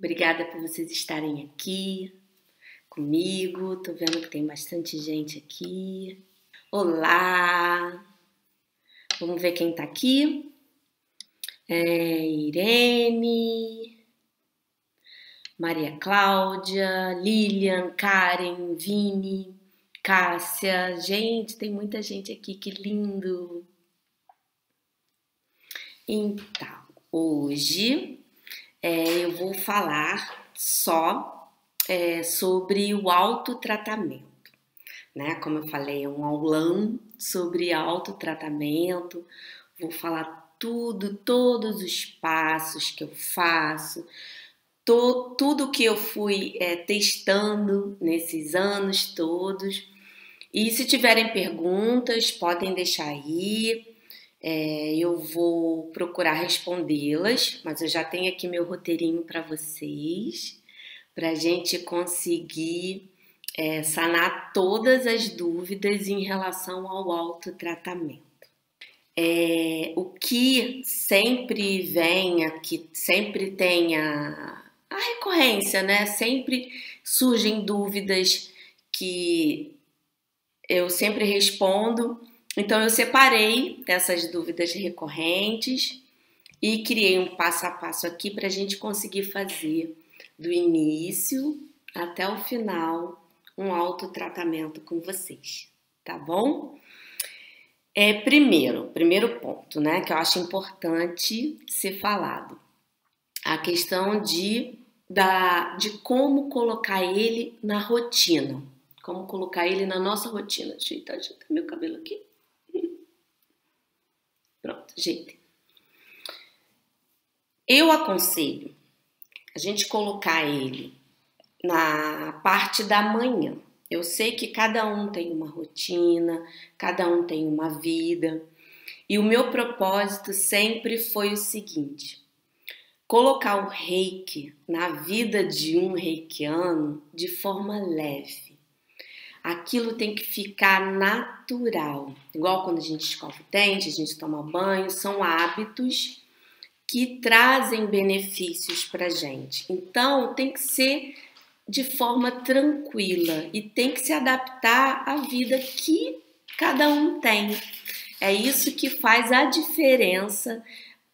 Obrigada por vocês estarem aqui comigo. Tô vendo que tem bastante gente aqui. Olá! Vamos ver quem tá aqui. É, Irene, Maria Cláudia, Lilian, Karen, Vini, Cássia. Gente, tem muita gente aqui, que lindo! Então, hoje é, eu vou falar só é, sobre o autotratamento. Né? Como eu falei, é um aulão sobre autotratamento. Vou falar tudo, todos os passos que eu faço, to, tudo que eu fui é, testando nesses anos todos. E se tiverem perguntas, podem deixar aí. É, eu vou procurar respondê-las, mas eu já tenho aqui meu roteirinho para vocês, para a gente conseguir é, sanar todas as dúvidas em relação ao autotratamento. É, o que sempre vem aqui, sempre tem a, a recorrência, né? Sempre surgem dúvidas que eu sempre respondo então eu separei essas dúvidas recorrentes e criei um passo a passo aqui para a gente conseguir fazer do início até o final um autotratamento com vocês, tá bom? É, primeiro, primeiro ponto, né, que eu acho importante ser falado, a questão de, da, de como colocar ele na rotina, como colocar ele na nossa rotina. Deixa eu ajeitar meu cabelo aqui. Pronto, gente. Eu aconselho a gente colocar ele na parte da manhã. Eu sei que cada um tem uma rotina, cada um tem uma vida, e o meu propósito sempre foi o seguinte: colocar o reiki na vida de um reikiano de forma leve aquilo tem que ficar natural. Igual quando a gente escova o dente, a gente toma banho, são hábitos que trazem benefícios para gente. Então, tem que ser de forma tranquila e tem que se adaptar à vida que cada um tem. É isso que faz a diferença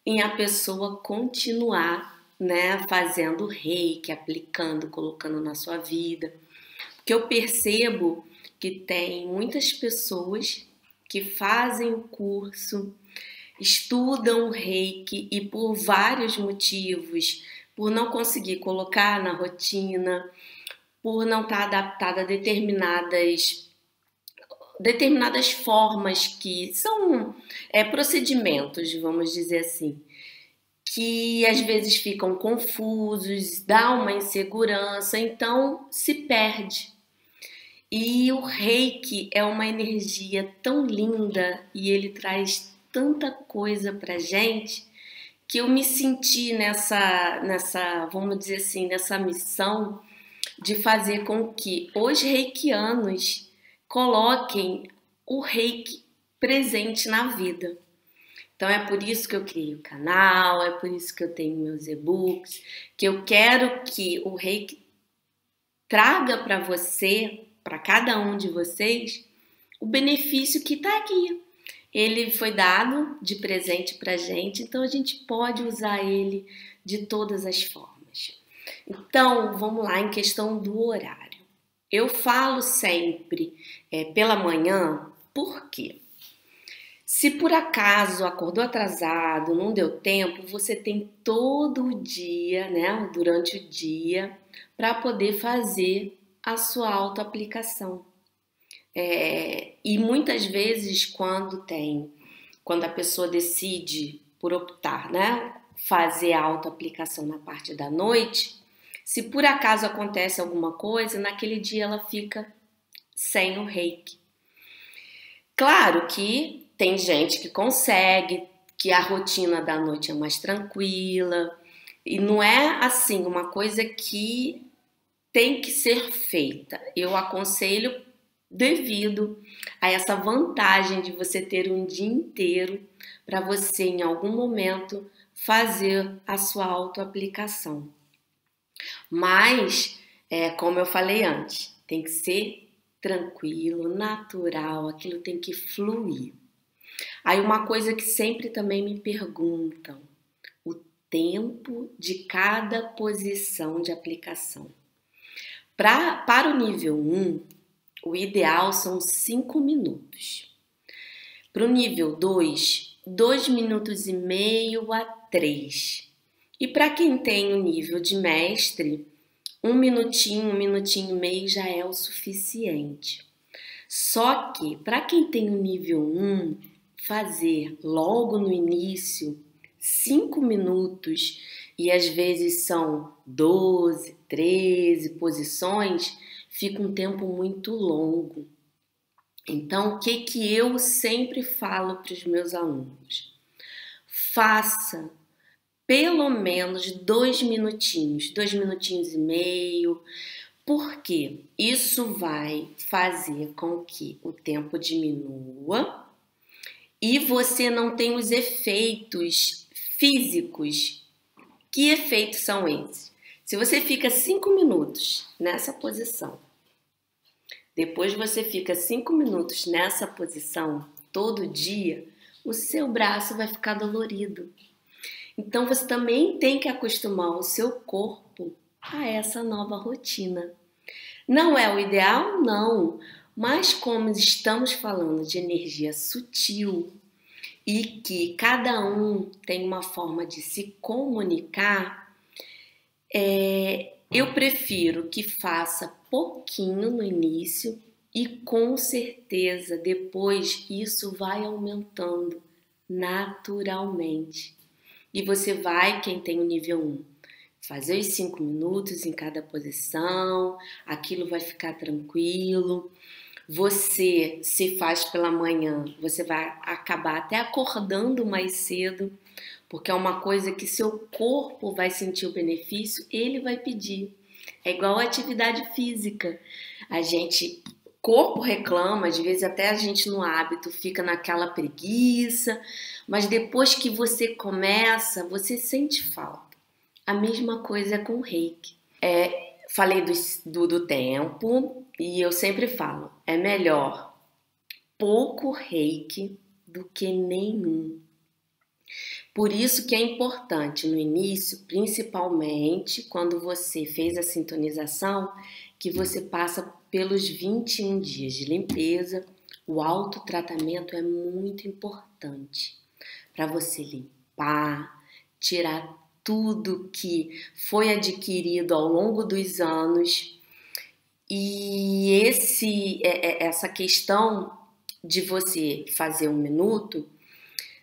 em a pessoa continuar, né, fazendo reiki, aplicando, colocando na sua vida que eu percebo que tem muitas pessoas que fazem o curso, estudam reiki e por vários motivos, por não conseguir colocar na rotina, por não estar adaptada a determinadas determinadas formas que são é, procedimentos, vamos dizer assim, que às vezes ficam confusos, dá uma insegurança, então se perde. E o reiki é uma energia tão linda e ele traz tanta coisa pra gente que eu me senti nessa, nessa, vamos dizer assim, nessa missão de fazer com que os reikianos coloquem o reiki presente na vida. Então é por isso que eu criei o canal, é por isso que eu tenho meus e-books, que eu quero que o reiki traga para você para cada um de vocês o benefício que está aqui. Ele foi dado de presente para gente, então a gente pode usar ele de todas as formas. Então, vamos lá em questão do horário. Eu falo sempre é, pela manhã, por quê? Se por acaso acordou atrasado, não deu tempo, você tem todo o dia, né, durante o dia, para poder fazer a sua autoaplicação. É, e muitas vezes, quando tem, quando a pessoa decide por optar, né, fazer a autoaplicação na parte da noite, se por acaso acontece alguma coisa, naquele dia ela fica sem o reiki. Claro que tem gente que consegue, que a rotina da noite é mais tranquila, e não é assim uma coisa que tem que ser feita. Eu aconselho devido a essa vantagem de você ter um dia inteiro para você em algum momento fazer a sua autoaplicação. Mas, é, como eu falei antes, tem que ser tranquilo, natural, aquilo tem que fluir. Aí uma coisa que sempre também me perguntam, o tempo de cada posição de aplicação. Pra, para o nível 1, o ideal são 5 minutos. Para o nível 2, 2 minutos e meio a 3. E para quem tem o nível de mestre, um minutinho, um minutinho e meio já é o suficiente. Só que para quem tem o nível 1, fazer logo no início 5 minutos e às vezes são 12, 13 posições, fica um tempo muito longo. Então, o que, que eu sempre falo para os meus alunos? Faça pelo menos dois minutinhos, dois minutinhos e meio, porque isso vai fazer com que o tempo diminua e você não tenha os efeitos físicos. Que efeitos são esses? Se você fica cinco minutos nessa posição, depois você fica cinco minutos nessa posição todo dia, o seu braço vai ficar dolorido. Então você também tem que acostumar o seu corpo a essa nova rotina. Não é o ideal? Não. Mas como estamos falando de energia sutil e que cada um tem uma forma de se comunicar, é, eu prefiro que faça pouquinho no início e com certeza depois isso vai aumentando naturalmente. E você vai, quem tem o nível 1, fazer os 5 minutos em cada posição, aquilo vai ficar tranquilo. Você se faz pela manhã, você vai acabar até acordando mais cedo, porque é uma coisa que seu corpo vai sentir o benefício, ele vai pedir. É igual a atividade física. A gente corpo reclama, às vezes até a gente no hábito fica naquela preguiça, mas depois que você começa, você sente falta. A mesma coisa é com o reiki. É, falei do, do, do tempo e eu sempre falo: é melhor pouco reiki do que nenhum. Por isso que é importante no início, principalmente quando você fez a sintonização, que você passa pelos 21 dias de limpeza. O autotratamento é muito importante para você limpar, tirar tudo que foi adquirido ao longo dos anos. E esse é, é, essa questão de você fazer um minuto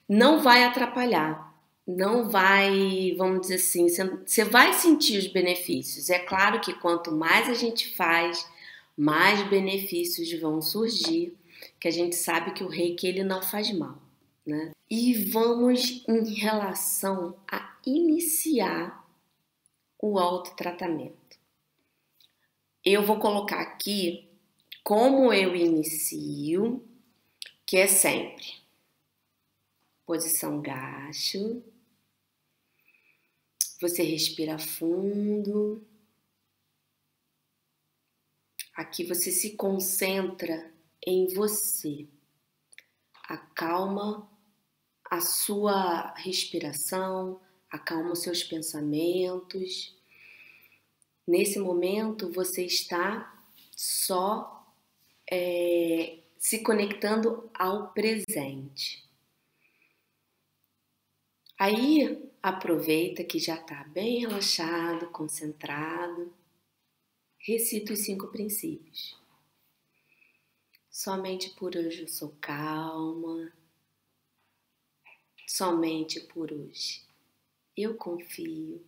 não vai atrapalhar, não vai, vamos dizer assim, você vai sentir os benefícios. É claro que quanto mais a gente faz, mais benefícios vão surgir, que a gente sabe que o reiki ele não faz mal, né? E vamos em relação a iniciar o autotratamento. Eu vou colocar aqui como eu inicio, que é sempre posição gacho. Você respira fundo. Aqui você se concentra em você. Acalma a sua respiração, acalma os seus pensamentos. Nesse momento você está só é, se conectando ao presente. Aí aproveita que já está bem relaxado, concentrado. Recita os cinco princípios. Somente por hoje eu sou calma. Somente por hoje eu confio.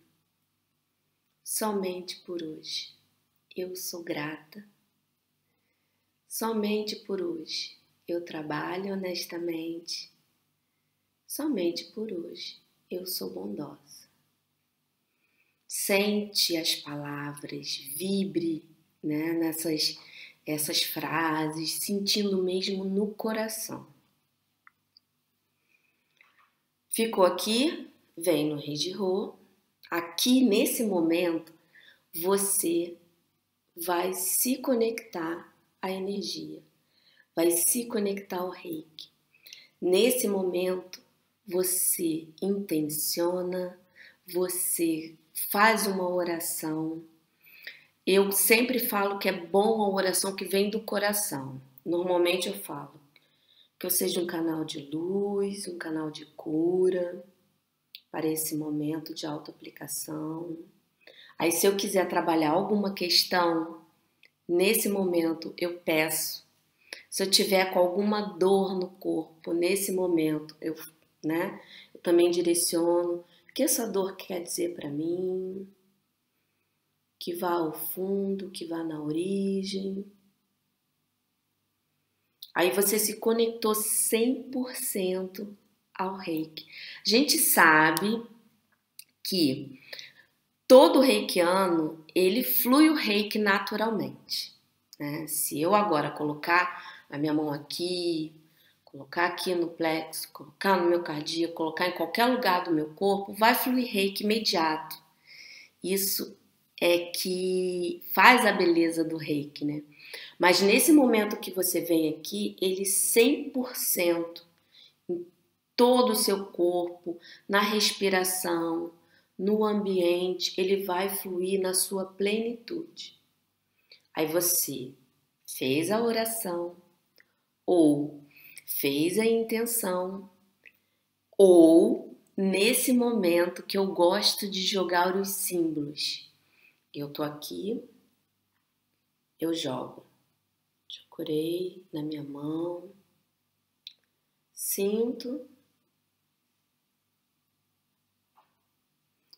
Somente por hoje eu sou grata. Somente por hoje eu trabalho honestamente. Somente por hoje eu sou bondosa. Sente as palavras, vibre né, nessas essas frases, sentindo mesmo no coração. Ficou aqui, vem no Rei de Rô. Aqui nesse momento, você vai se conectar à energia, vai se conectar ao reiki. Nesse momento, você intenciona, você faz uma oração. Eu sempre falo que é bom a oração que vem do coração. Normalmente eu falo que eu seja um canal de luz, um canal de cura para esse momento de autoaplicação. Aí, se eu quiser trabalhar alguma questão, nesse momento eu peço. Se eu tiver com alguma dor no corpo, nesse momento eu, né, eu também direciono o que essa dor quer dizer para mim, que vá ao fundo, que vá na origem. Aí você se conectou 100% ao reiki. A gente sabe que todo reikiano, ele flui o reiki naturalmente. Né? Se eu agora colocar a minha mão aqui, colocar aqui no plexo, colocar no meu cardíaco, colocar em qualquer lugar do meu corpo, vai fluir reiki imediato. Isso é que faz a beleza do reiki, né? Mas nesse momento que você vem aqui, ele 100% em todo o seu corpo, na respiração, no ambiente, ele vai fluir na sua plenitude. Aí você fez a oração, ou fez a intenção, ou nesse momento que eu gosto de jogar os símbolos. Eu tô aqui, eu jogo. Curei na minha mão, sinto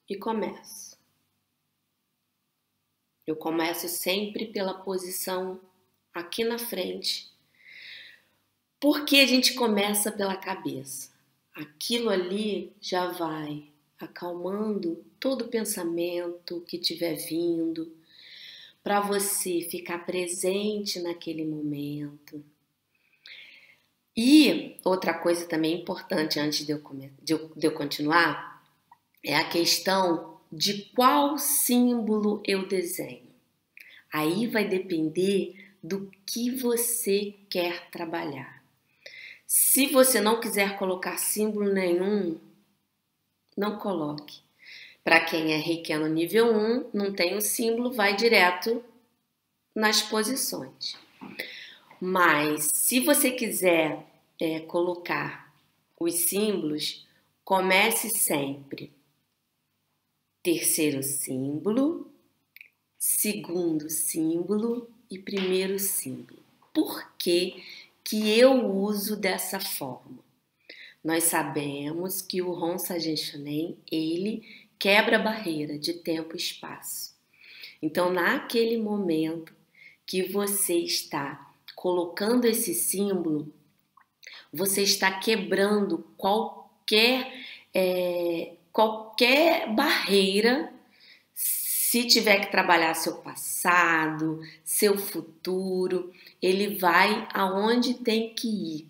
e começo. Eu começo sempre pela posição aqui na frente, porque a gente começa pela cabeça. Aquilo ali já vai acalmando todo pensamento que tiver vindo, para você ficar presente naquele momento. E outra coisa também importante antes de eu, de eu, de eu continuar é a questão de qual símbolo eu desenho. Aí vai depender do que você quer trabalhar. Se você não quiser colocar símbolo nenhum, não coloque. Para quem é reikiano nível 1, não tem o símbolo, vai direto nas posições. Mas se você quiser é, colocar os símbolos, comece sempre terceiro símbolo, segundo símbolo e primeiro símbolo. Por que, que eu uso dessa forma? Nós sabemos que o Honsa Genshunen, ele quebra a barreira de tempo e espaço. Então, naquele momento que você está colocando esse símbolo, você está quebrando qualquer é, qualquer barreira se tiver que trabalhar seu passado, seu futuro, ele vai aonde tem que ir.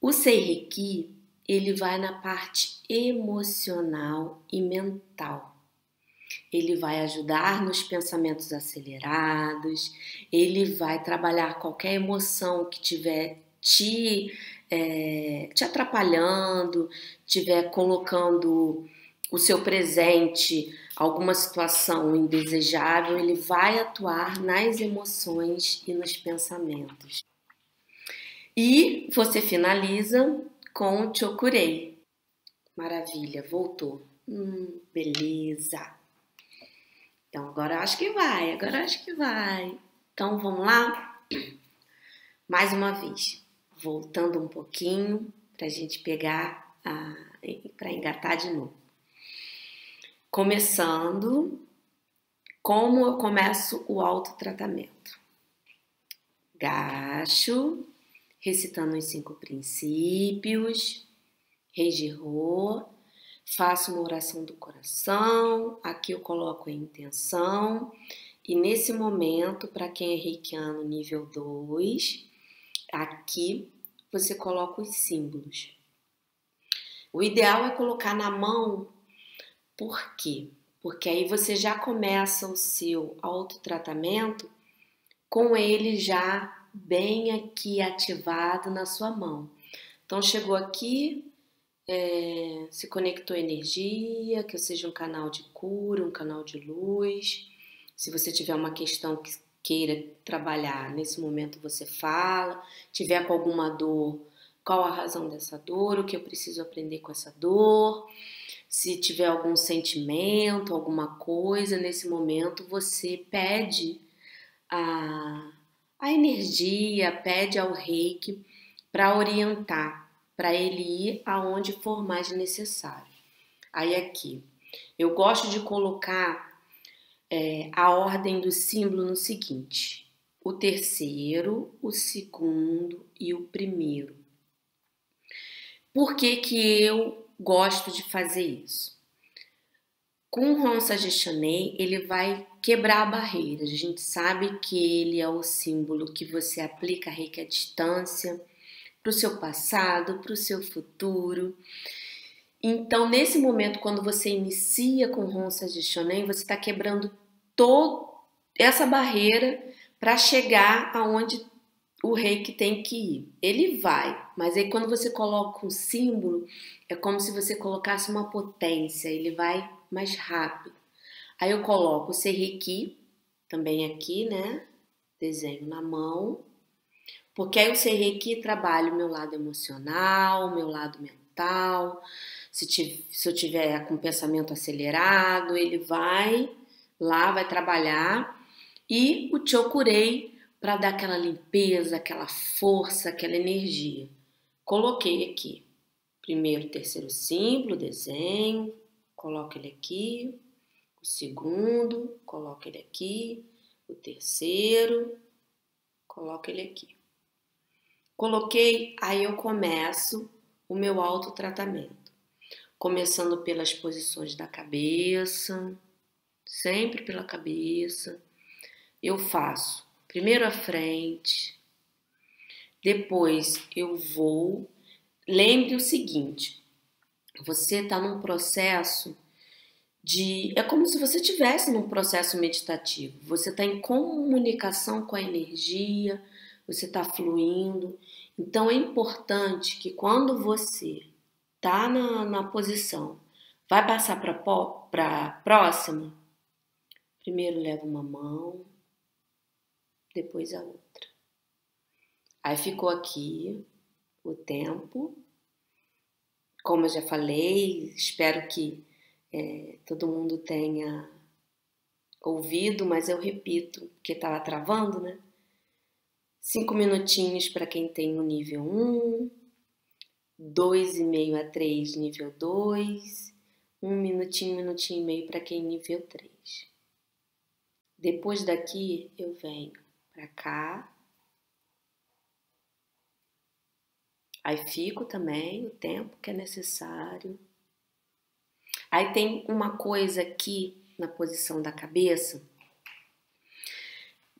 O Seireki, ele vai na parte emocional e mental. Ele vai ajudar nos pensamentos acelerados, ele vai trabalhar qualquer emoção que tiver te, é, te atrapalhando, tiver colocando o seu presente, alguma situação indesejável, ele vai atuar nas emoções e nos pensamentos. E você finaliza com o Chokurei. Maravilha, voltou. Hum, beleza. Então agora acho que vai, agora acho que vai. Então vamos lá? Mais uma vez, voltando um pouquinho para a gente pegar, para engatar de novo. Começando, como eu começo o autotratamento? Gacho, recitando os cinco princípios, Reijirô, faço uma oração do coração, aqui eu coloco a intenção, e nesse momento, para quem é reikiano nível 2, aqui você coloca os símbolos. O ideal é colocar na mão, por quê? porque aí você já começa o seu autotratamento com ele já bem aqui ativado na sua mão. Então chegou aqui, é, se conectou energia, que seja um canal de cura, um canal de luz. Se você tiver uma questão que queira trabalhar, nesse momento você fala. Tiver com alguma dor, qual a razão dessa dor, o que eu preciso aprender com essa dor. Se tiver algum sentimento, alguma coisa, nesse momento você pede a, a energia, pede ao reiki para orientar, para ele ir aonde for mais necessário. Aí aqui, eu gosto de colocar é, a ordem do símbolo no seguinte: o terceiro, o segundo e o primeiro. Por que, que eu gosto de fazer isso? Com o Ronsa Gestionei, ele vai quebrar barreiras. A gente sabe que ele é o símbolo que você aplica reiki à distância para o seu passado, para o seu futuro. Então, nesse momento, quando você inicia com Ronsa Gestionei, você está quebrando toda essa barreira para chegar aonde o reiki tem que ir. Ele vai, mas aí quando você coloca um símbolo, é como se você colocasse uma potência, ele vai mais rápido. Aí eu coloco o Serrequi, também aqui, né? Desenho na mão. Porque aí o Serrequi trabalha o meu lado emocional, o meu lado mental. Se, se eu tiver com pensamento acelerado, ele vai lá, vai trabalhar. E o Chokurei para dar aquela limpeza, aquela força, aquela energia. Coloquei aqui. Primeiro, terceiro símbolo, desenho, coloco ele aqui, o segundo, coloco ele aqui, o terceiro, coloco ele aqui. Coloquei, aí eu começo o meu autotratamento. Começando pelas posições da cabeça, sempre pela cabeça. Eu faço primeiro à frente, depois eu vou. Lembre o seguinte: você está num processo de. É como se você estivesse num processo meditativo. Você está em comunicação com a energia, você está fluindo. Então é importante que quando você tá na, na posição, vai passar para próxima? Primeiro leva uma mão, depois a outra. Aí ficou aqui o tempo. Como eu já falei, espero que é, todo mundo tenha ouvido, mas eu repito, porque estava travando, né? Cinco minutinhos para quem tem o nível 1, um, 2,5 a 3, nível 2, um minutinho, minutinho e meio para quem nível 3. Depois daqui eu venho para cá. Aí fico também o tempo que é necessário. Aí tem uma coisa aqui na posição da cabeça.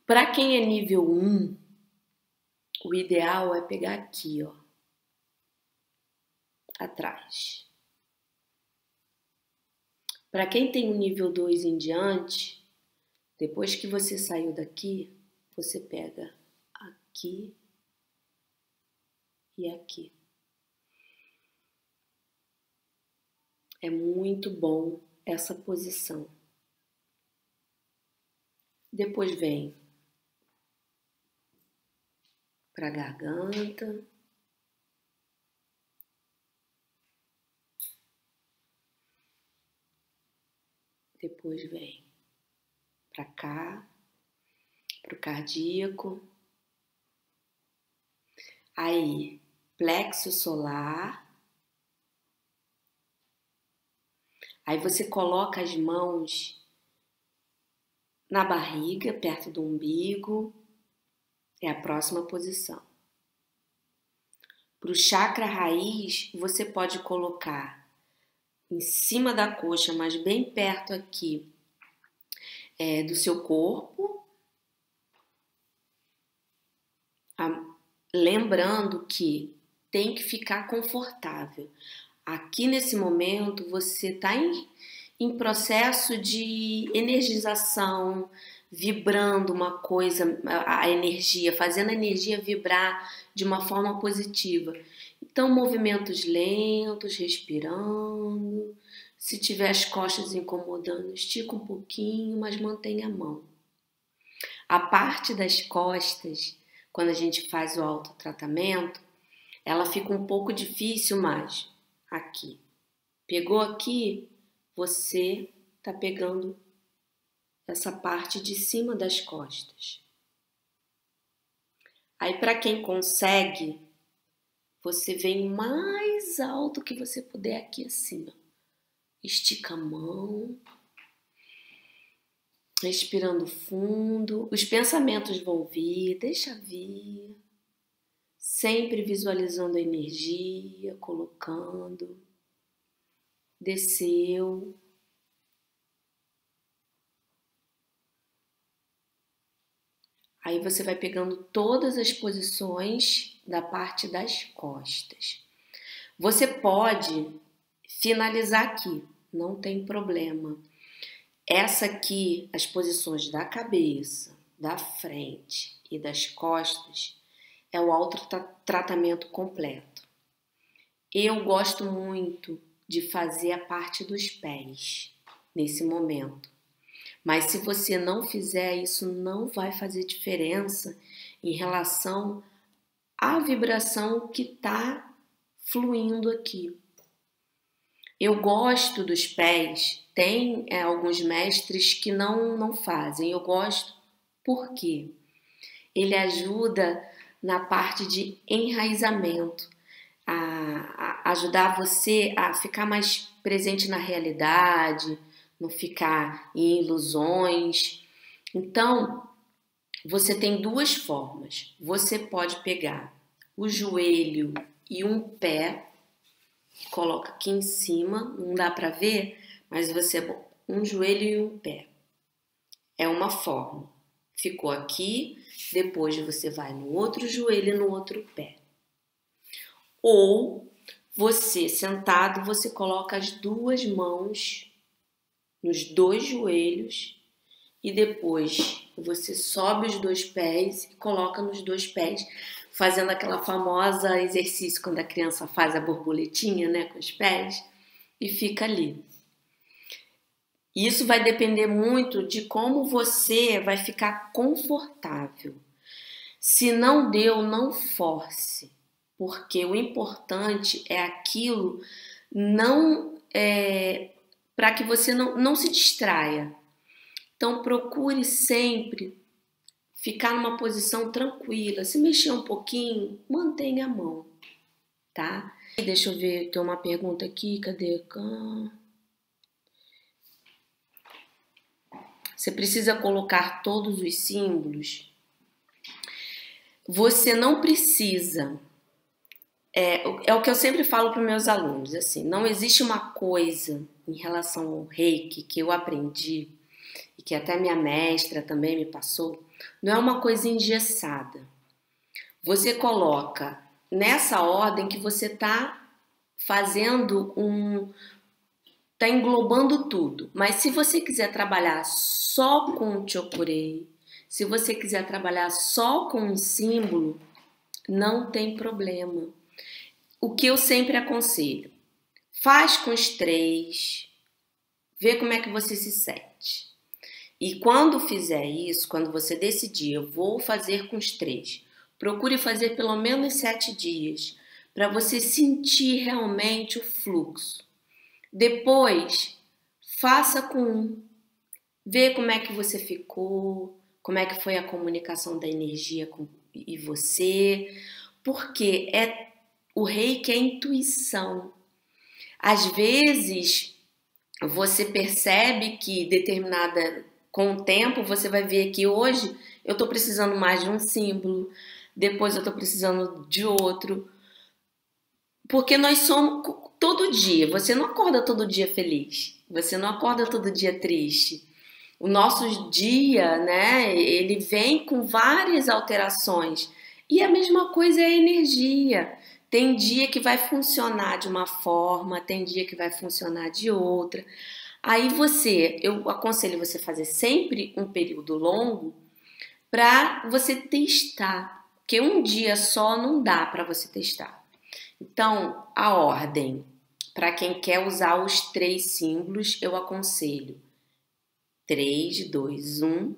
Para quem é nível 1, o ideal é pegar aqui, ó atrás. Para quem tem o nível 2 em diante, depois que você saiu daqui, você pega aqui e aqui. É muito bom essa posição. Depois vem para a garganta. Depois vem para cá, para o cardíaco. Aí plexo solar. Aí você coloca as mãos na barriga, perto do umbigo. É a próxima posição. Para o chakra raiz, você pode colocar em cima da coxa, mas bem perto aqui é, do seu corpo. Lembrando que tem que ficar confortável. Aqui nesse momento você está em, em processo de energização, vibrando uma coisa, a energia, fazendo a energia vibrar de uma forma positiva. Então, movimentos lentos, respirando. Se tiver as costas incomodando, estica um pouquinho, mas mantenha a mão. A parte das costas, quando a gente faz o autotratamento, ela fica um pouco difícil, mas aqui. Pegou aqui, você tá pegando essa parte de cima das costas. Aí, para quem consegue, você vem mais alto que você puder aqui acima. Estica a mão. Respirando fundo. Os pensamentos vão vir, deixa vir. Sempre visualizando a energia, colocando. Desceu. Aí você vai pegando todas as posições da parte das costas. Você pode finalizar aqui, não tem problema. Essa aqui, as posições da cabeça, da frente e das costas, é o autotratamento completo. Eu gosto muito de fazer a parte dos pés nesse momento. Mas se você não fizer, isso não vai fazer diferença em relação à vibração que está fluindo aqui. Eu gosto dos pés, tem é, alguns mestres que não, não fazem. Eu gosto porque ele ajuda na parte de enraizamento, a, a ajudar você a ficar mais presente na realidade, não ficar em ilusões. Então, você tem duas formas. Você pode pegar o joelho e um pé, coloca aqui em cima, não dá para ver, mas você um joelho e um pé. É uma forma. Ficou aqui, depois você vai no outro joelho e no outro pé. Ou você sentado, você coloca as duas mãos nos dois joelhos e depois você sobe os dois pés e coloca nos dois pés, fazendo aquela famosa exercício quando a criança faz a borboletinha, né, com os pés e fica ali. Isso vai depender muito de como você vai ficar confortável. Se não deu, não force, porque o importante é aquilo não é, para que você não, não se distraia. Então, procure sempre ficar numa posição tranquila. Se mexer um pouquinho, mantenha a mão, tá? Deixa eu ver, tem uma pergunta aqui, cadê? Você precisa colocar todos os símbolos. Você não precisa. É, é o que eu sempre falo para meus alunos, assim, não existe uma coisa em relação ao reiki que eu aprendi que até minha mestra também me passou, não é uma coisa engessada. Você coloca nessa ordem que você está fazendo um. está englobando tudo. Mas se você quiser trabalhar só com o chokurei, se você quiser trabalhar só com um símbolo, não tem problema. O que eu sempre aconselho, Faz com os três, vê como é que você se sente. E quando fizer isso, quando você decidir, eu vou fazer com os três, procure fazer pelo menos sete dias, para você sentir realmente o fluxo. Depois, faça com um, vê como é que você ficou, como é que foi a comunicação da energia com e você, porque é o reiki é intuição. Às vezes, você percebe que determinada com o tempo você vai ver que hoje eu estou precisando mais de um símbolo, depois eu estou precisando de outro. Porque nós somos todo dia, você não acorda todo dia feliz, você não acorda todo dia triste. O nosso dia, né, ele vem com várias alterações. E a mesma coisa é a energia. Tem dia que vai funcionar de uma forma, tem dia que vai funcionar de outra. Aí você, eu aconselho você fazer sempre um período longo para você testar, porque um dia só não dá para você testar. Então, a ordem, para quem quer usar os três símbolos, eu aconselho 3, 2, 1,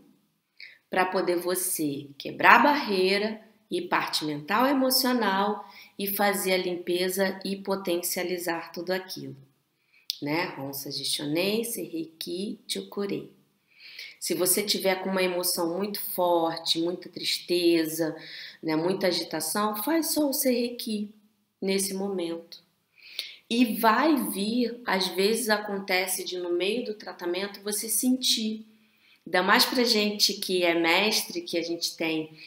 para poder você quebrar a barreira e parte mental e emocional e fazer a limpeza e potencializar tudo aquilo. Né? Ronsa Gestionei, Serreiki, Chokurei. Se você tiver com uma emoção muito forte, muita tristeza, né, muita agitação, faz só o Serreiki nesse momento. E vai vir, às vezes acontece de no meio do tratamento você sentir. Ainda mais pra gente que é mestre, que a gente tem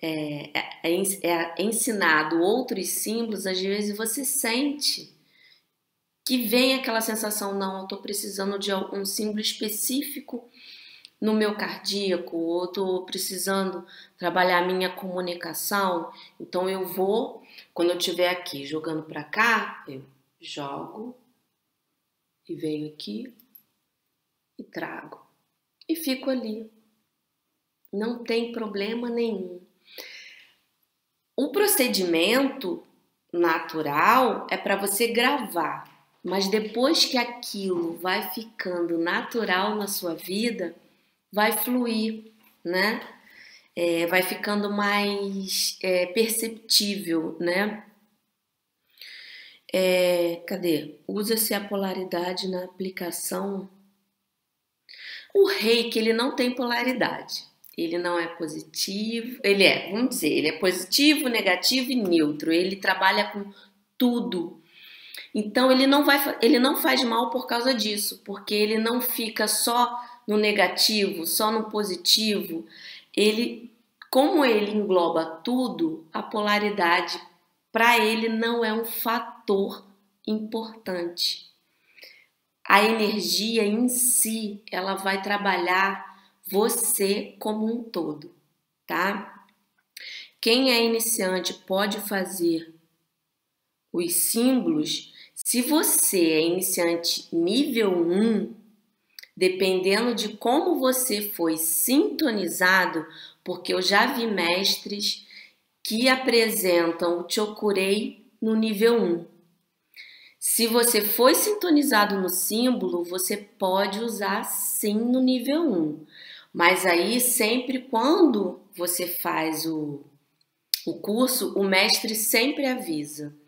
é, é, é ensinado outros símbolos, às vezes você sente que vem aquela sensação, não, eu tô precisando de um símbolo específico no meu cardíaco, ou estou precisando trabalhar minha comunicação, então eu vou, quando eu estiver aqui jogando para cá, eu jogo e venho aqui e trago e fico ali. Não tem problema nenhum. O procedimento natural é para você gravar, mas depois que aquilo vai ficando natural na sua vida, vai fluir, né? É, vai ficando mais é, perceptível, né? É, cadê? Usa-se a polaridade na aplicação. O reiki, ele não tem polaridade. Ele não é positivo, ele é, vamos dizer, ele é positivo, negativo e neutro. Ele trabalha com tudo. Então ele não vai, ele não faz mal por causa disso, porque ele não fica só no negativo, só no positivo, ele, como ele engloba tudo, a polaridade para ele não é um fator importante. A energia em si, ela vai trabalhar você como um todo, tá? Quem é iniciante pode fazer os símbolos. Se você é iniciante nível 1, dependendo de como você foi sintonizado, porque eu já vi mestres que apresentam o Chokurei no nível 1. Se você foi sintonizado no símbolo, você pode usar sim no nível 1. Mas aí, sempre quando você faz o, o curso, o mestre sempre avisa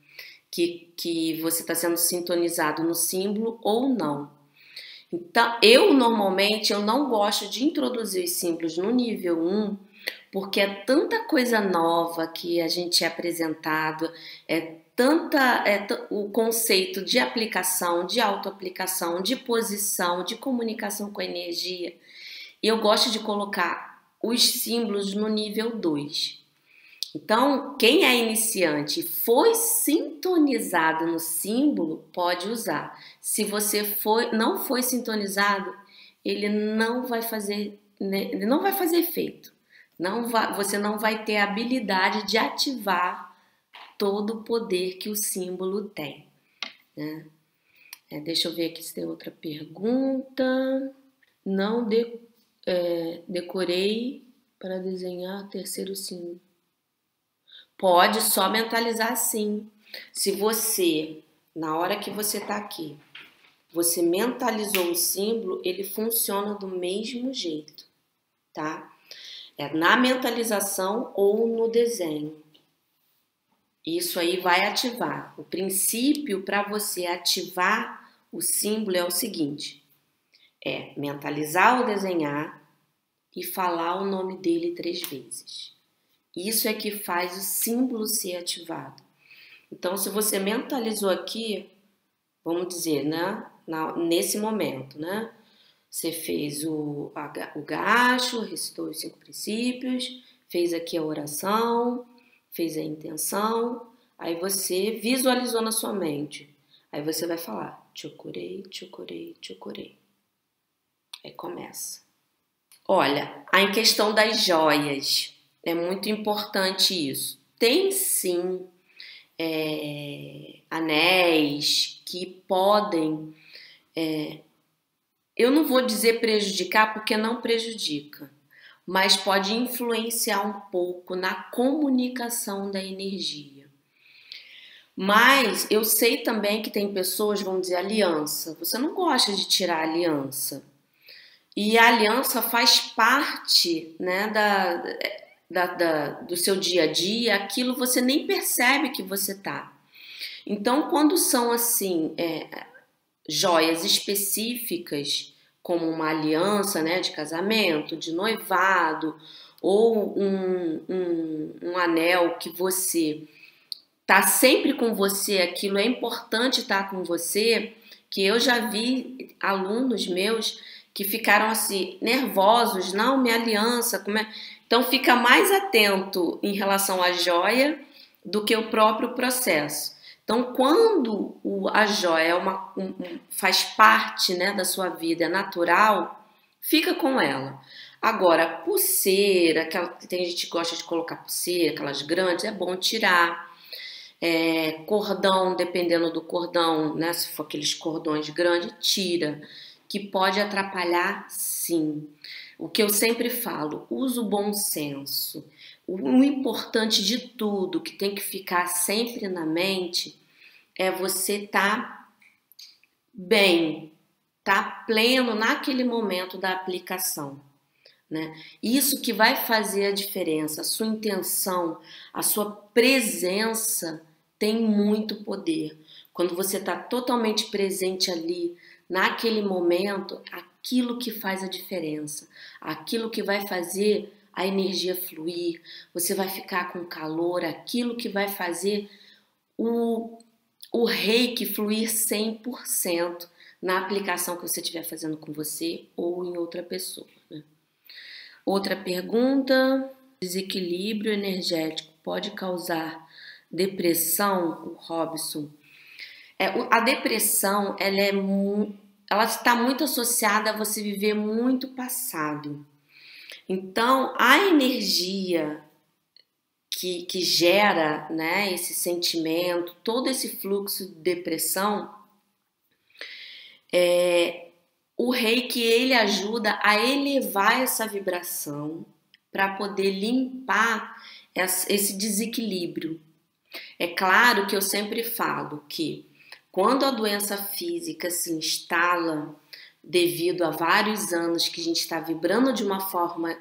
que, que você está sendo sintonizado no símbolo ou não. Então, eu normalmente eu não gosto de introduzir os símbolos no nível 1, porque é tanta coisa nova que a gente é apresentado, é tanta é o conceito de aplicação, de autoaplicação, de posição, de comunicação com a energia. E eu gosto de colocar os símbolos no nível 2. Então, quem é iniciante foi sintonizado no símbolo, pode usar. Se você foi, não foi sintonizado, ele não vai fazer, né, ele não vai fazer efeito. Não vai, você não vai ter a habilidade de ativar todo o poder que o símbolo tem. Né? É, deixa eu ver aqui se tem outra pergunta. Não de, é, decorei para desenhar terceiro símbolo. Pode só mentalizar sim. Se você, na hora que você está aqui, você mentalizou o símbolo, ele funciona do mesmo jeito, tá? É na mentalização ou no desenho. Isso aí vai ativar. O princípio para você ativar o símbolo é o seguinte: é mentalizar ou desenhar e falar o nome dele três vezes. Isso é que faz o símbolo ser ativado. Então, se você mentalizou aqui, vamos dizer, né, na, nesse momento, né? Você fez o, o gacho, recitou os cinco princípios, fez aqui a oração, fez a intenção, aí você visualizou na sua mente. Aí você vai falar: Te curei, te curei, te curei. Aí começa. Olha, a questão das joias, é muito importante isso. Tem sim é, anéis que podem é, eu não vou dizer prejudicar porque não prejudica, mas pode influenciar um pouco na comunicação da energia. Mas eu sei também que tem pessoas, vão dizer, aliança. Você não gosta de tirar aliança. E a aliança faz parte né, da, da, da, do seu dia a dia, aquilo você nem percebe que você tá. Então, quando são assim, é, joias específicas, como uma aliança né, de casamento, de noivado, ou um, um, um anel que você tá sempre com você, aquilo é importante estar tá com você, que eu já vi alunos meus que ficaram assim nervosos, não, minha aliança, como é? Então fica mais atento em relação à joia do que o próprio processo. Então, quando a joia é uma, um, faz parte né, da sua vida, é natural, fica com ela. Agora, pulseira, aquela, tem gente que gosta de colocar pulseira, aquelas grandes, é bom tirar. É, cordão, dependendo do cordão, né, se for aqueles cordões grandes, tira, que pode atrapalhar sim. O que eu sempre falo, usa o bom senso. O importante de tudo, que tem que ficar sempre na mente, é você estar tá bem, tá pleno naquele momento da aplicação. Né? Isso que vai fazer a diferença, a sua intenção, a sua presença tem muito poder. Quando você está totalmente presente ali, naquele momento, aquilo que faz a diferença, aquilo que vai fazer a energia fluir, você vai ficar com calor, aquilo que vai fazer o, o reiki fluir 100% na aplicação que você estiver fazendo com você ou em outra pessoa. Né? Outra pergunta: desequilíbrio energético pode causar depressão, o Robson? É, a depressão ela é ela está muito associada a você viver muito passado. Então, a energia que, que gera né, esse sentimento, todo esse fluxo de depressão, é, o reiki ele ajuda a elevar essa vibração para poder limpar esse desequilíbrio. É claro que eu sempre falo que quando a doença física se instala devido a vários anos que a gente está vibrando de uma forma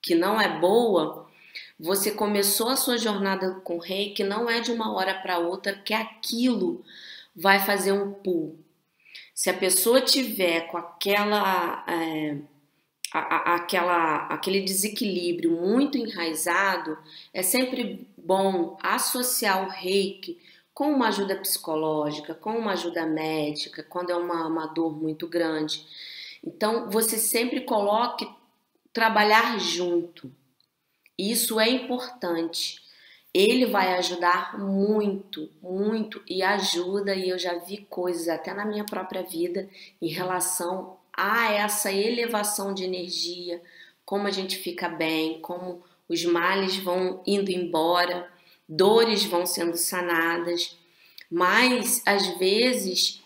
que não é boa, você começou a sua jornada com o rei que não é de uma hora para outra que aquilo vai fazer um pull. Se a pessoa tiver com aquela, é, a, a, aquela aquele desequilíbrio muito enraizado, é sempre bom associar o reiki com uma ajuda psicológica, com uma ajuda médica, quando é uma, uma dor muito grande. Então, você sempre coloque trabalhar junto. Isso é importante. Ele vai ajudar muito, muito e ajuda, e eu já vi coisas até na minha própria vida em relação a essa elevação de energia, como a gente fica bem, como os males vão indo embora dores vão sendo sanadas, mas às vezes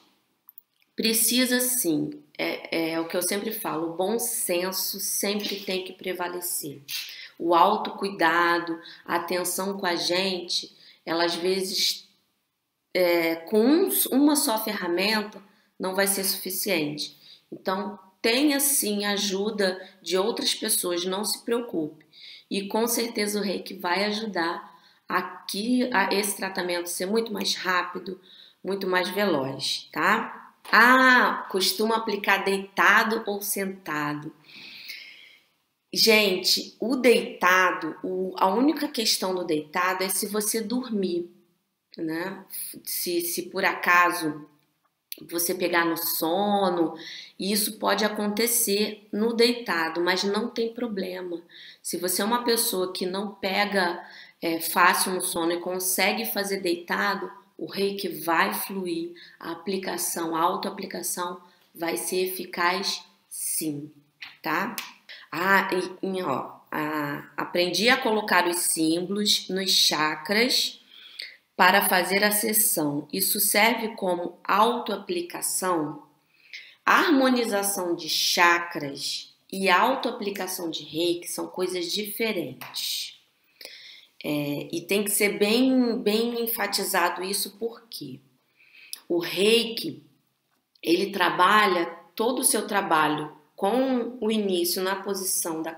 precisa sim, é, é o que eu sempre falo, o bom senso sempre tem que prevalecer. O autocuidado, a atenção com a gente, ela às vezes é, com um, uma só ferramenta não vai ser suficiente. Então, tenha sim ajuda de outras pessoas, não se preocupe. E com certeza o reiki vai ajudar aqui a esse tratamento ser muito mais rápido, muito mais veloz, tá? Ah, costuma aplicar deitado ou sentado. Gente, o deitado, o, a única questão do deitado é se você dormir, né? Se, se por acaso você pegar no sono, isso pode acontecer no deitado, mas não tem problema. Se você é uma pessoa que não pega é, fácil no sono e consegue fazer deitado, o reiki vai fluir, a aplicação, a autoaplicação vai ser eficaz sim, tá? Ah, e, ó, ah, aprendi a colocar os símbolos nos chakras para fazer a sessão. Isso serve como autoaplicação? harmonização de chakras e autoaplicação de reiki são coisas diferentes. É, e tem que ser bem, bem enfatizado isso porque o reiki ele trabalha todo o seu trabalho com o início na posição da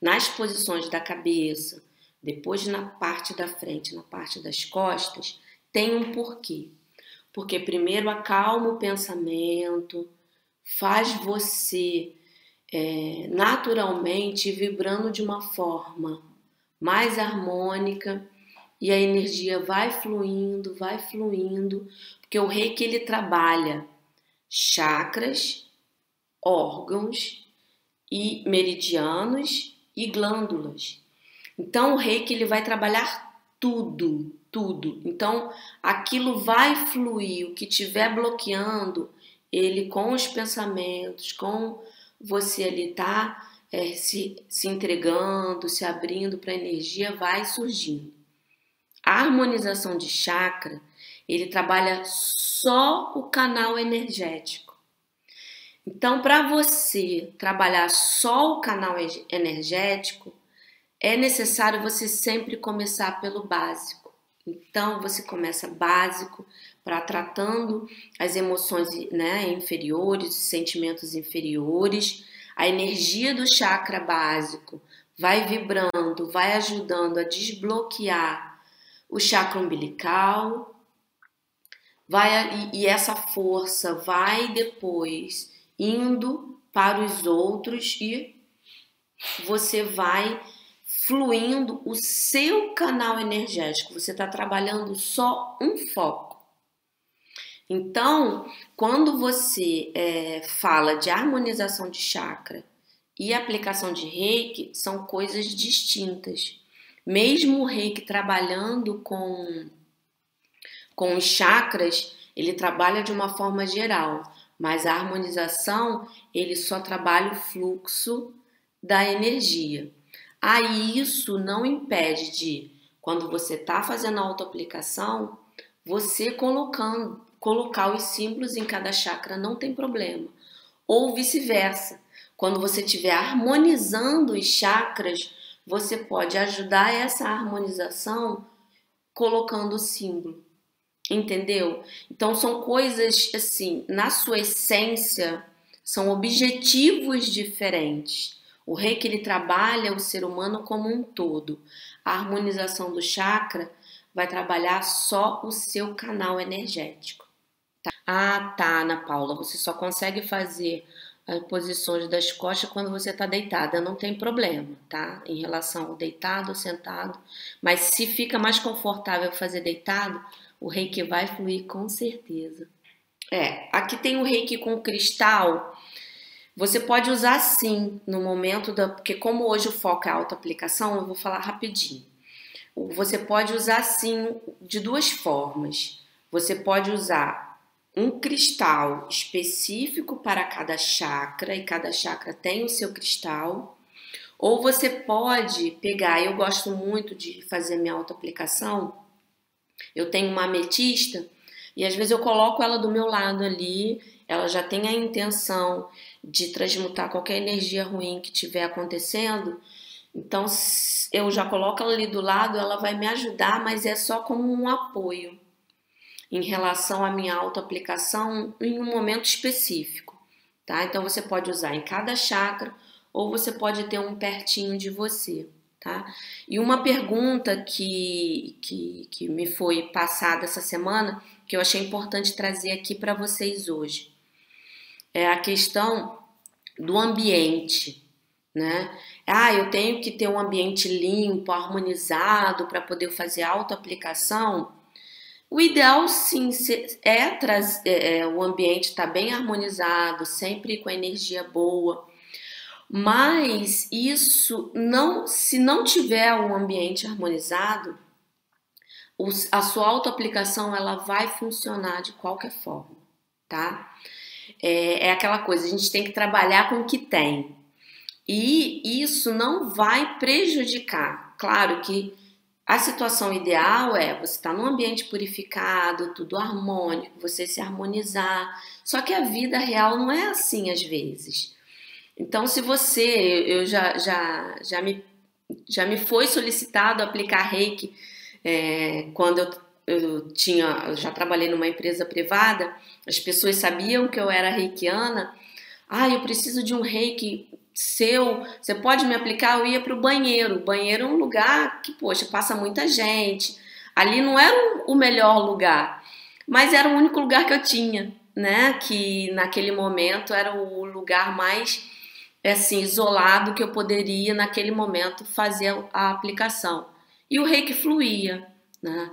nas posições da cabeça, depois na parte da frente, na parte das costas, tem um porquê. Porque primeiro acalma o pensamento, faz você é, naturalmente vibrando de uma forma mais harmônica e a energia vai fluindo, vai fluindo, porque o reiki ele trabalha chakras, órgãos e meridianos e glândulas. Então o reiki ele vai trabalhar tudo, tudo. Então aquilo vai fluir, o que estiver bloqueando, ele com os pensamentos, com você ali tá é, se, se entregando, se abrindo para a energia, vai surgindo. A harmonização de chakra, ele trabalha só o canal energético. Então, para você trabalhar só o canal energético, é necessário você sempre começar pelo básico. Então, você começa básico, para tratando as emoções né, inferiores, sentimentos inferiores, a energia do chakra básico vai vibrando, vai ajudando a desbloquear o chakra umbilical, vai e, essa força vai depois indo para os outros e você vai fluindo o seu canal energético. Você está trabalhando só um foco. Então, quando você é, fala de harmonização de chakra e aplicação de reiki, são coisas distintas. Mesmo o reiki trabalhando com, com os chakras, ele trabalha de uma forma geral, mas a harmonização, ele só trabalha o fluxo da energia. Aí isso não impede de, quando você está fazendo a autoaplicação, você colocando, colocar os símbolos em cada chakra não tem problema. Ou vice-versa. Quando você estiver harmonizando os chakras, você pode ajudar essa harmonização colocando o símbolo. Entendeu? Então são coisas assim, na sua essência, são objetivos diferentes. O reiki ele trabalha o ser humano como um todo. A harmonização do chakra vai trabalhar só o seu canal energético. Ah, tá, Ana Paula, você só consegue fazer as posições das costas quando você está deitada. Não tem problema, tá? Em relação ao deitado ou sentado. Mas se fica mais confortável fazer deitado, o reiki vai fluir com certeza. É, aqui tem o reiki com cristal. Você pode usar sim no momento da. Porque, como hoje o foco é auto-aplicação, eu vou falar rapidinho. Você pode usar sim de duas formas. Você pode usar um cristal específico para cada chakra e cada chakra tem o seu cristal. Ou você pode pegar, eu gosto muito de fazer minha auto-aplicação. Eu tenho uma ametista e às vezes eu coloco ela do meu lado ali, ela já tem a intenção de transmutar qualquer energia ruim que estiver acontecendo. Então eu já coloco ela ali do lado, ela vai me ajudar, mas é só como um apoio em relação à minha autoaplicação em um momento específico, tá? Então você pode usar em cada chakra ou você pode ter um pertinho de você, tá? E uma pergunta que, que, que me foi passada essa semana, que eu achei importante trazer aqui para vocês hoje, é a questão do ambiente, né? Ah, eu tenho que ter um ambiente limpo, harmonizado para poder fazer autoaplicação. O ideal sim é, trazer, é, é, o ambiente estar tá bem harmonizado, sempre com energia boa. Mas isso não, se não tiver um ambiente harmonizado, a sua autoaplicação ela vai funcionar de qualquer forma, tá? É, é aquela coisa, a gente tem que trabalhar com o que tem. E isso não vai prejudicar. Claro que A situação ideal é você estar tá num ambiente purificado, tudo harmônico, você se harmonizar. Só que a vida real não é assim às vezes. Então, se você, eu já, já, já, me, já me foi solicitado aplicar reiki é, quando eu, eu tinha, eu já trabalhei numa empresa privada, as pessoas sabiam que eu era reikiana. Ah, eu preciso de um reiki seu, você pode me aplicar? Eu ia para o banheiro. O banheiro é um lugar que, poxa, passa muita gente. Ali não era o melhor lugar, mas era o único lugar que eu tinha, né? Que naquele momento era o lugar mais assim isolado que eu poderia naquele momento fazer a aplicação. E o reiki fluía, né?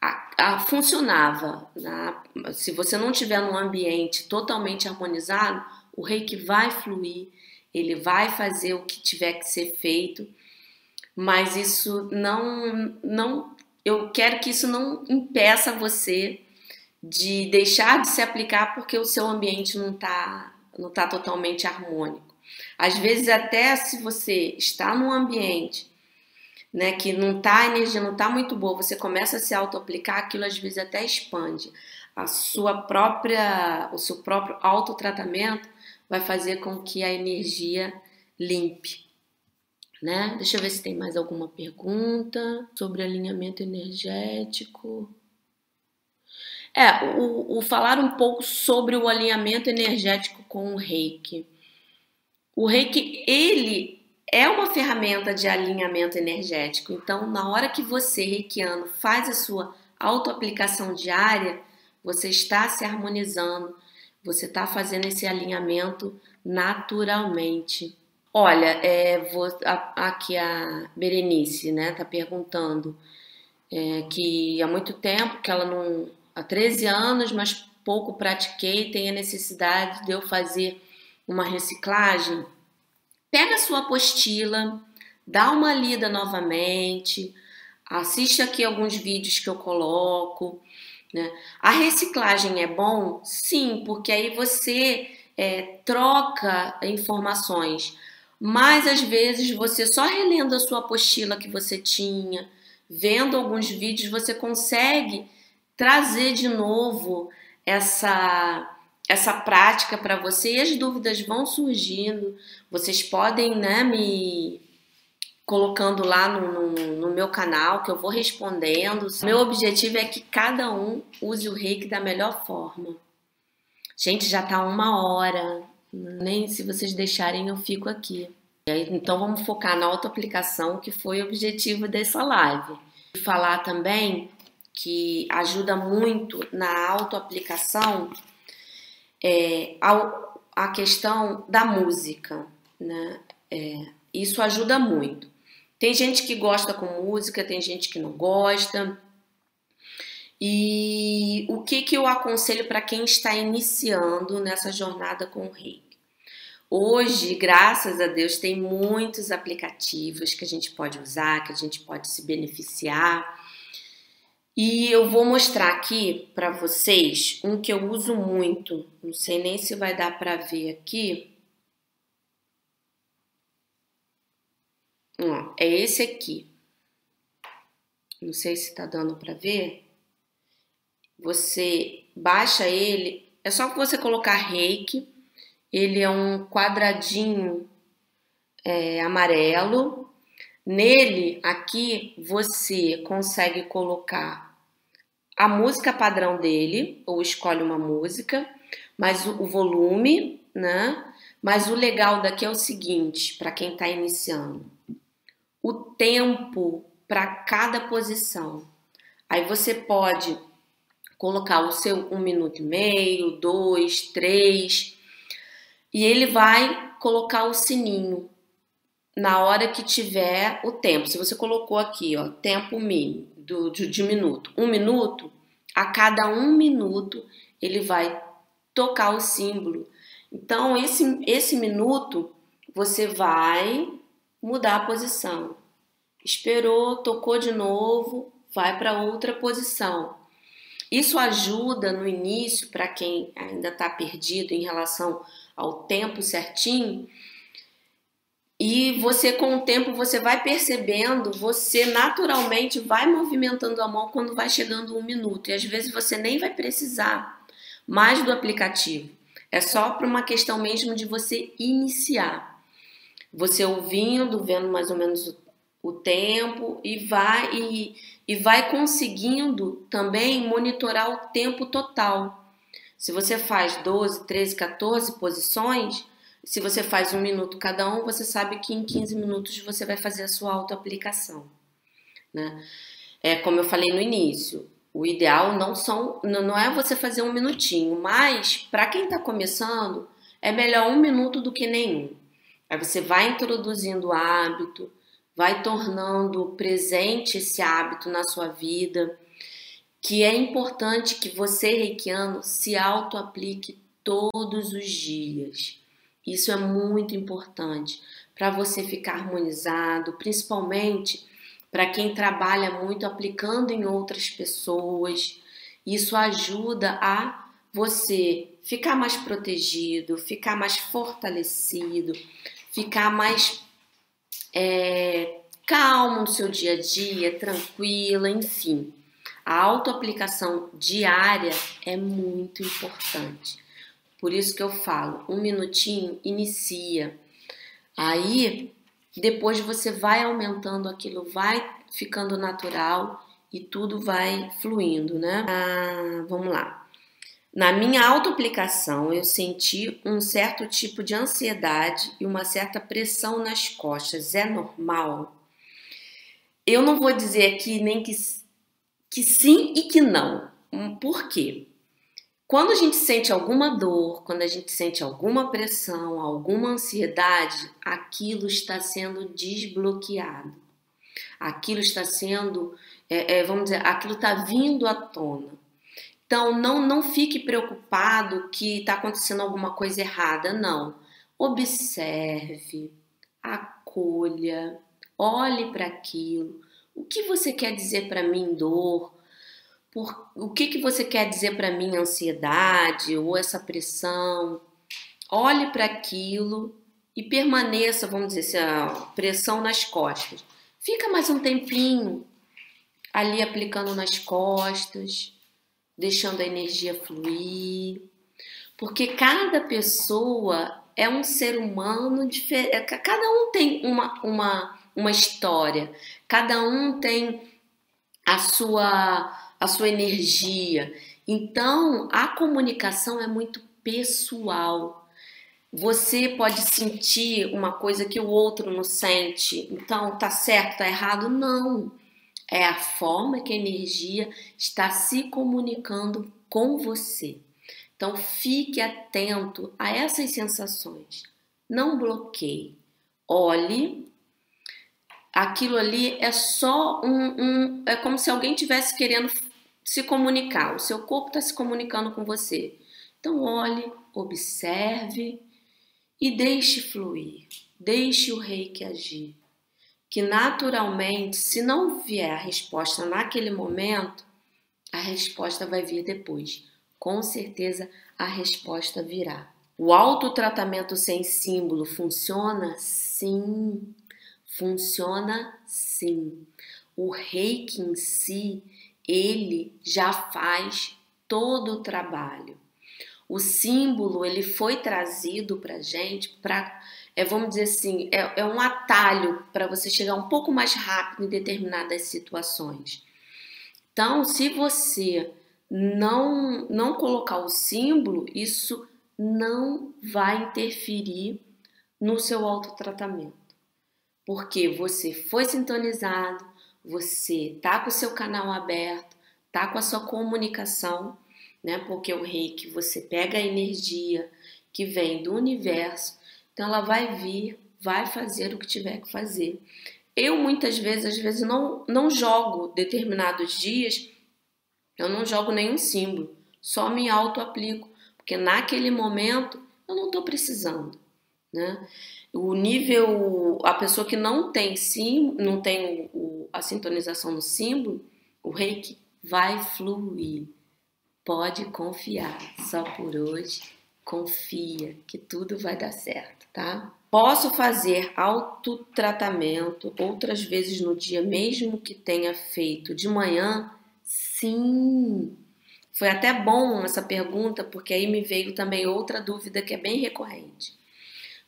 A, a, funcionava. Né? Se você não tiver num ambiente totalmente harmonizado, o reiki vai fluir ele vai fazer o que tiver que ser feito, mas isso não, não, eu quero que isso não impeça você de deixar de se aplicar porque o seu ambiente não está não tá totalmente harmônico. Às vezes até se você está num ambiente né, que não tá a energia não está muito boa, você começa a se auto-aplicar, aquilo às vezes até expande a sua própria, o seu próprio autotratamento vai fazer com que a energia limpe. Né? Deixa eu ver se tem mais alguma pergunta sobre alinhamento energético. É, o, o, falar um pouco sobre o alinhamento energético com o reiki. O reiki, ele é uma ferramenta de alinhamento energético. Então, na hora que você, reikiano, faz a sua autoaplicação diária, você está se harmonizando, você está fazendo esse alinhamento naturalmente. Olha, é, vou, a, aqui a Berenice, né, tá perguntando é, que há muito tempo que ela não, há 13 anos, mas pouco pratiquei, tem a necessidade de eu fazer uma reciclagem. Pega a sua apostila, dá uma lida novamente, assiste aqui alguns vídeos que eu coloco, né? A reciclagem é bom? Sim, porque aí você é, troca informações, mas às vezes você só relendo a sua apostila que você tinha, vendo alguns vídeos, você consegue trazer de novo essa essa prática para você e as dúvidas vão surgindo. Vocês podem né, me, colocando lá no, no, no, meu canal, que eu vou respondendo. Meu objetivo é que cada um use o reiki da melhor forma. Gente, já tá uma hora, nem se vocês deixarem eu fico aqui. Então vamos focar na autoaplicação, que foi o objetivo dessa live. E falar também que ajuda muito na autoaplicação é, a, questão da música, né? É, isso ajuda muito. Tem gente que gosta com música, tem gente que não gosta. E o que, que eu aconselho para quem está iniciando nessa jornada com o reiki? Hoje, graças a Deus, tem muitos aplicativos que a gente pode usar, que a gente pode se beneficiar. E eu vou mostrar aqui para vocês um que eu uso muito, não sei nem se vai dar para ver aqui, Ó, é esse aqui. Não sei se tá dando para ver. Você baixa ele, é só você colocar reiki. Ele é um quadradinho é, amarelo. Nele, aqui, você consegue colocar a música padrão dele, ou escolhe uma música, mas o, o volume, né? Mas o legal daqui é o seguinte, para quem está iniciando o tempo para cada posição. Aí você pode colocar o seu um minuto e meio, dois, três, e ele vai colocar o sininho na hora que tiver o tempo. Se você colocou aqui, ó, tempo mínimo do, de, de minuto, um minuto, a cada um minuto ele vai tocar o símbolo. Então, esse, esse minuto você vai mudar a posição. Esperou, tocou de novo, vai para outra posição. Isso ajuda no início, para quem ainda está perdido em relação ao tempo certinho, E você, com o tempo, você vai percebendo, você naturalmente vai movimentando a mão quando vai chegando um minuto. E às vezes você nem vai precisar mais do aplicativo. É só para uma questão mesmo de você iniciar. Você ouvindo, vendo mais ou menos o, o tempo e vai e, e vai conseguindo também monitorar o tempo total. Se você faz 12, 13, 14 posições, se você faz um minuto cada um, você sabe que em 15 minutos você vai fazer a sua autoaplicação. Né? É como eu falei no início, o ideal não são, não é você fazer um minutinho, mas para quem está começando, é melhor um minuto do que nenhum. Aí você vai introduzindo o hábito, vai tornando presente esse hábito na sua vida, que é importante que você, reikiano, se auto-aplique todos os dias. Isso é muito importante para você ficar harmonizado, principalmente para quem trabalha muito aplicando em outras pessoas. Isso ajuda a você ficar mais protegido, ficar mais fortalecido, ficar mais é, calmo no seu dia a dia, tranquila, enfim. A autoaplicação diária é muito importante. Por isso que eu falo, um minutinho inicia. Aí depois você vai aumentando aquilo, vai ficando natural e tudo vai fluindo, né? Ah, vamos lá. Na minha autoaplicação, eu senti um certo tipo de ansiedade e uma certa pressão nas costas. É normal? Eu não vou dizer aqui nem que, que sim e que não. Por quê? Quando a gente sente alguma dor, quando a gente sente alguma pressão, alguma ansiedade, aquilo está sendo desbloqueado. Aquilo está sendo, é, é, vamos dizer, aquilo está vindo à tona. Então, não, não fique preocupado que está acontecendo alguma coisa errada, não. Observe, acolha, olhe para aquilo. O que você quer dizer para mim, dor? por, o que, que você quer dizer para mim, ansiedade ou essa pressão. Olhe para aquilo e permaneça, vamos dizer assim, pressão nas costas. Fica mais um tempinho ali aplicando nas costas, deixando a energia fluir. Porque cada pessoa é um ser humano diferente. Cada um tem uma, uma, uma história, cada um tem a sua a sua energia. Então, a comunicação é muito pessoal. Você pode sentir uma coisa que o outro não sente. Então, tá certo, tá errado? Não. É a forma que a energia está se comunicando com você. Então, fique atento a essas sensações. Não bloqueie. Olhe aquilo ali é só um, um, é como se alguém tivesse querendo se comunicar, o seu corpo está se comunicando com você. Então, olhe, observe e deixe fluir, deixe o reiki agir. Que naturalmente, se não vier a resposta naquele momento, a resposta vai vir depois. Com certeza a resposta virá. O autotratamento sem símbolo funciona? Sim, funciona sim. O reiki em si, ele já faz todo o trabalho. O símbolo ele foi trazido para gente para, é, vamos dizer assim, é, é um atalho para você chegar um pouco mais rápido em determinadas situações. Então, se você não não colocar o símbolo, isso não vai interferir no seu autotratamento. Porque você foi sintonizado, você tá com o seu canal aberto, tá com a sua comunicação, né? Porque o reiki você pega a energia que vem do universo, então ela vai vir, vai fazer o que tiver que fazer. Eu muitas vezes, às vezes não não jogo determinados dias, eu não jogo nenhum símbolo, só me auto aplico, porque naquele momento eu não estou precisando, né? O nível, a pessoa que não tem sim, não tem o a sintonização no símbolo, o reiki vai fluir. Pode confiar. Só por hoje, confia que tudo vai dar certo, tá? Posso fazer autotratamento outras vezes no dia, mesmo que tenha feito de manhã? Sim. Foi até bom essa pergunta, porque aí me veio também outra dúvida que é bem recorrente.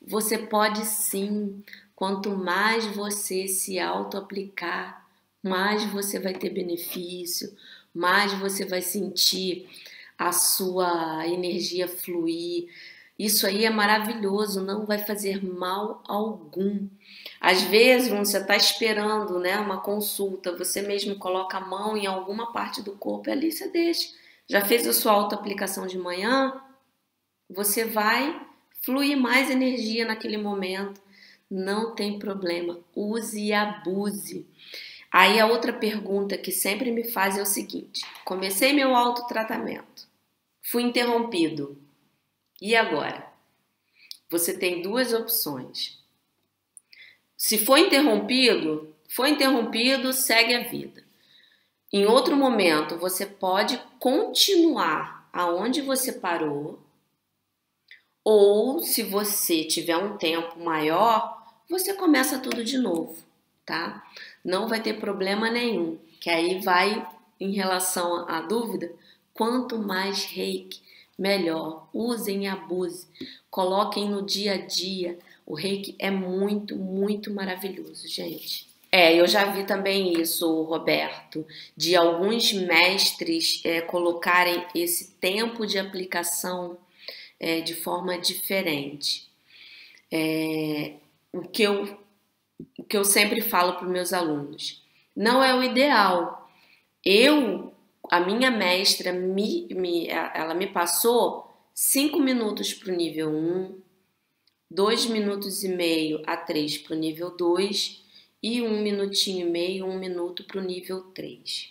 Você pode sim. Quanto mais você se auto-aplicar, mais você vai ter benefício, mais você vai sentir a sua energia fluir. Isso aí é maravilhoso, não vai fazer mal algum. Às vezes você está esperando né, uma consulta, você mesmo coloca a mão em alguma parte do corpo e ali você deixa. Já fez a sua auto-aplicação de manhã? Você vai fluir mais energia naquele momento. Não tem problema, use e abuse. Aí a outra pergunta que sempre me faz é o seguinte: comecei meu autotratamento, fui interrompido. E agora? Você tem duas opções. Se foi interrompido, foi interrompido, segue a vida. Em outro momento, você pode continuar aonde você parou, ou se você tiver um tempo maior, você começa tudo de novo, tá? Não vai ter problema nenhum. Que aí vai em relação à dúvida, quanto mais reiki, melhor. Usem e abuse. Coloquem no dia a dia. O reiki é muito, muito maravilhoso, gente. É, eu já vi também isso, Roberto, de alguns mestres é, colocarem esse tempo de aplicação é, de forma diferente. É, o, que eu, o que eu sempre falo para os meus alunos, não é o ideal. Eu, a minha mestra, me, me, ela me passou cinco minutos para o nível 1, dois minutos e meio a três para o nível 2 e um minutinho e meio, um minuto para o nível 3.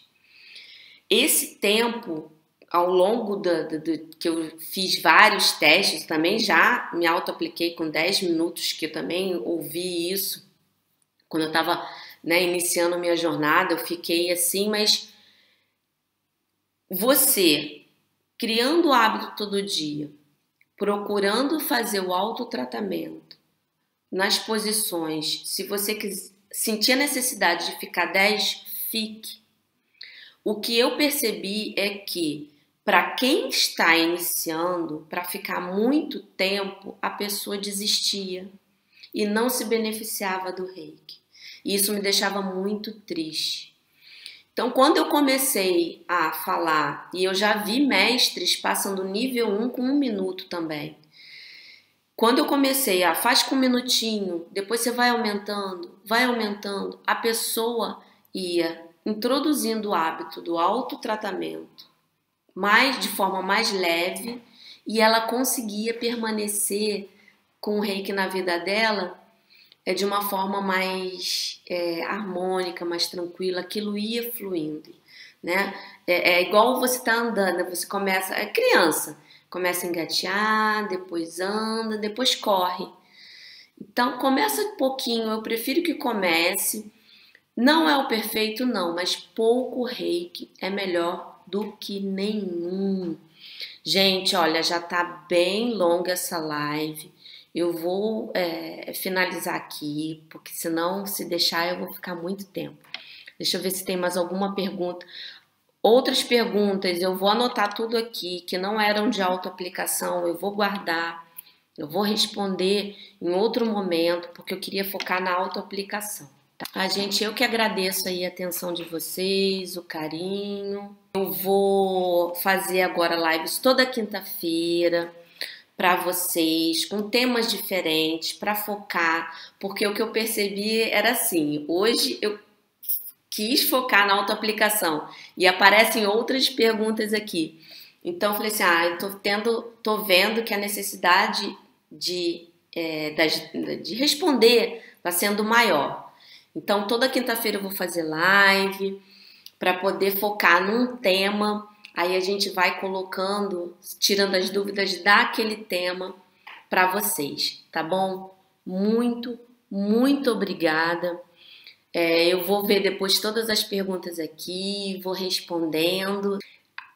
Esse tempo, ao longo do, do, do, que eu fiz vários testes, também já me auto-apliquei com 10 minutos, que eu também ouvi isso quando eu estava né, iniciando minha jornada, eu fiquei assim, mas você criando o hábito todo dia, procurando fazer o autotratamento nas posições, se você quiser sentir a necessidade de ficar 10, fique. O que eu percebi é que para quem está iniciando, para ficar muito tempo, a pessoa desistia e não se beneficiava do reiki. E isso me deixava muito triste. Então, quando eu comecei a falar, e eu já vi mestres passando nível 1 com um minuto também, quando eu comecei a faz com um minutinho, depois você vai aumentando, vai aumentando, a pessoa ia introduzindo o hábito do autotratamento, mais de forma mais leve, e ela conseguia permanecer com o reiki na vida dela é de uma forma mais é, harmônica, mais tranquila, aquilo ia fluindo, né? É, é igual você tá andando, você começa, é criança, Começa a engatear, depois anda, depois corre. Então começa um pouquinho, eu prefiro que comece. Não é o perfeito, não, mas pouco reiki é melhor do que nenhum. Gente, olha, já tá bem longa essa live. Eu vou é, finalizar aqui, porque senão, se deixar, eu vou ficar muito tempo. Deixa eu ver se tem mais alguma pergunta. Outras perguntas, eu vou anotar tudo aqui que não eram de autoaplicação, eu vou guardar, eu vou responder em outro momento, porque eu queria focar na autoaplicação. Tá? A gente, eu que agradeço aí a atenção de vocês, o carinho. Eu vou fazer agora lives toda quinta-feira para vocês, com temas diferentes, para focar, porque o que eu percebi era assim: hoje eu quis focar na autoaplicação e aparecem outras perguntas aqui. Então eu falei assim, ah, eu tô tendo, tô vendo que a necessidade de, é, de responder está sendo maior. Então toda quinta-feira eu vou fazer live para poder focar num tema. Aí a gente vai colocando, tirando as dúvidas daquele tema para vocês, tá bom? Muito, muito obrigada. É, eu vou ver depois todas as perguntas aqui, vou respondendo.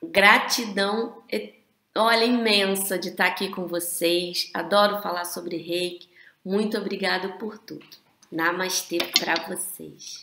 Gratidão, olha, imensa de estar aqui com vocês. Adoro falar sobre reiki. Muito obrigado por tudo. Namastê para vocês.